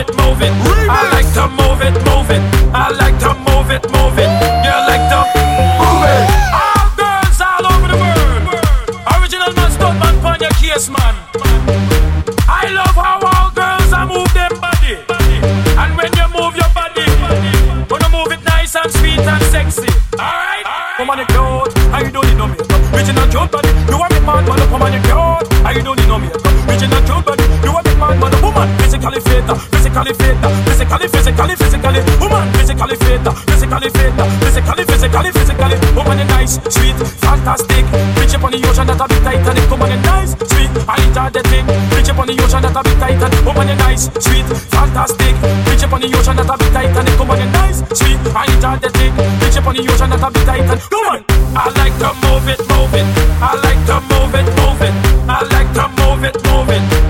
it, move it. I like to move it, move it. I like to move it, move it. You like to move it. All girls all over the world. Original man, stunt man, pon your case, man. I love how all girls are move them body. And when you move your body, gonna move it nice and sweet and sexy. Alright? Come on, the clothes. I don't need no makeup. Original jump body. You want me mad, man come on, the clothes. I don't need no makeup. Original jump body. You want me mad, but woman physically fit. Uh, physically fit, physically, physically, physically. Woman, physically fit, physically fit, physically, physically, physically. Woman, you nice, sweet, fantastic. Reach up on the ocean that a bit Titanic. Woman, you nice, sweet, I energetic. Reach up on the ocean that a bit Titanic. Woman, you nice, sweet, fantastic. Reach up on the ocean that a bit Titanic. Woman, you nice, sweet, I energetic. Reach up the ocean that a bit Titanic. Come on. I like to move it, move it. I like to move it, move it. I like to move it, move it.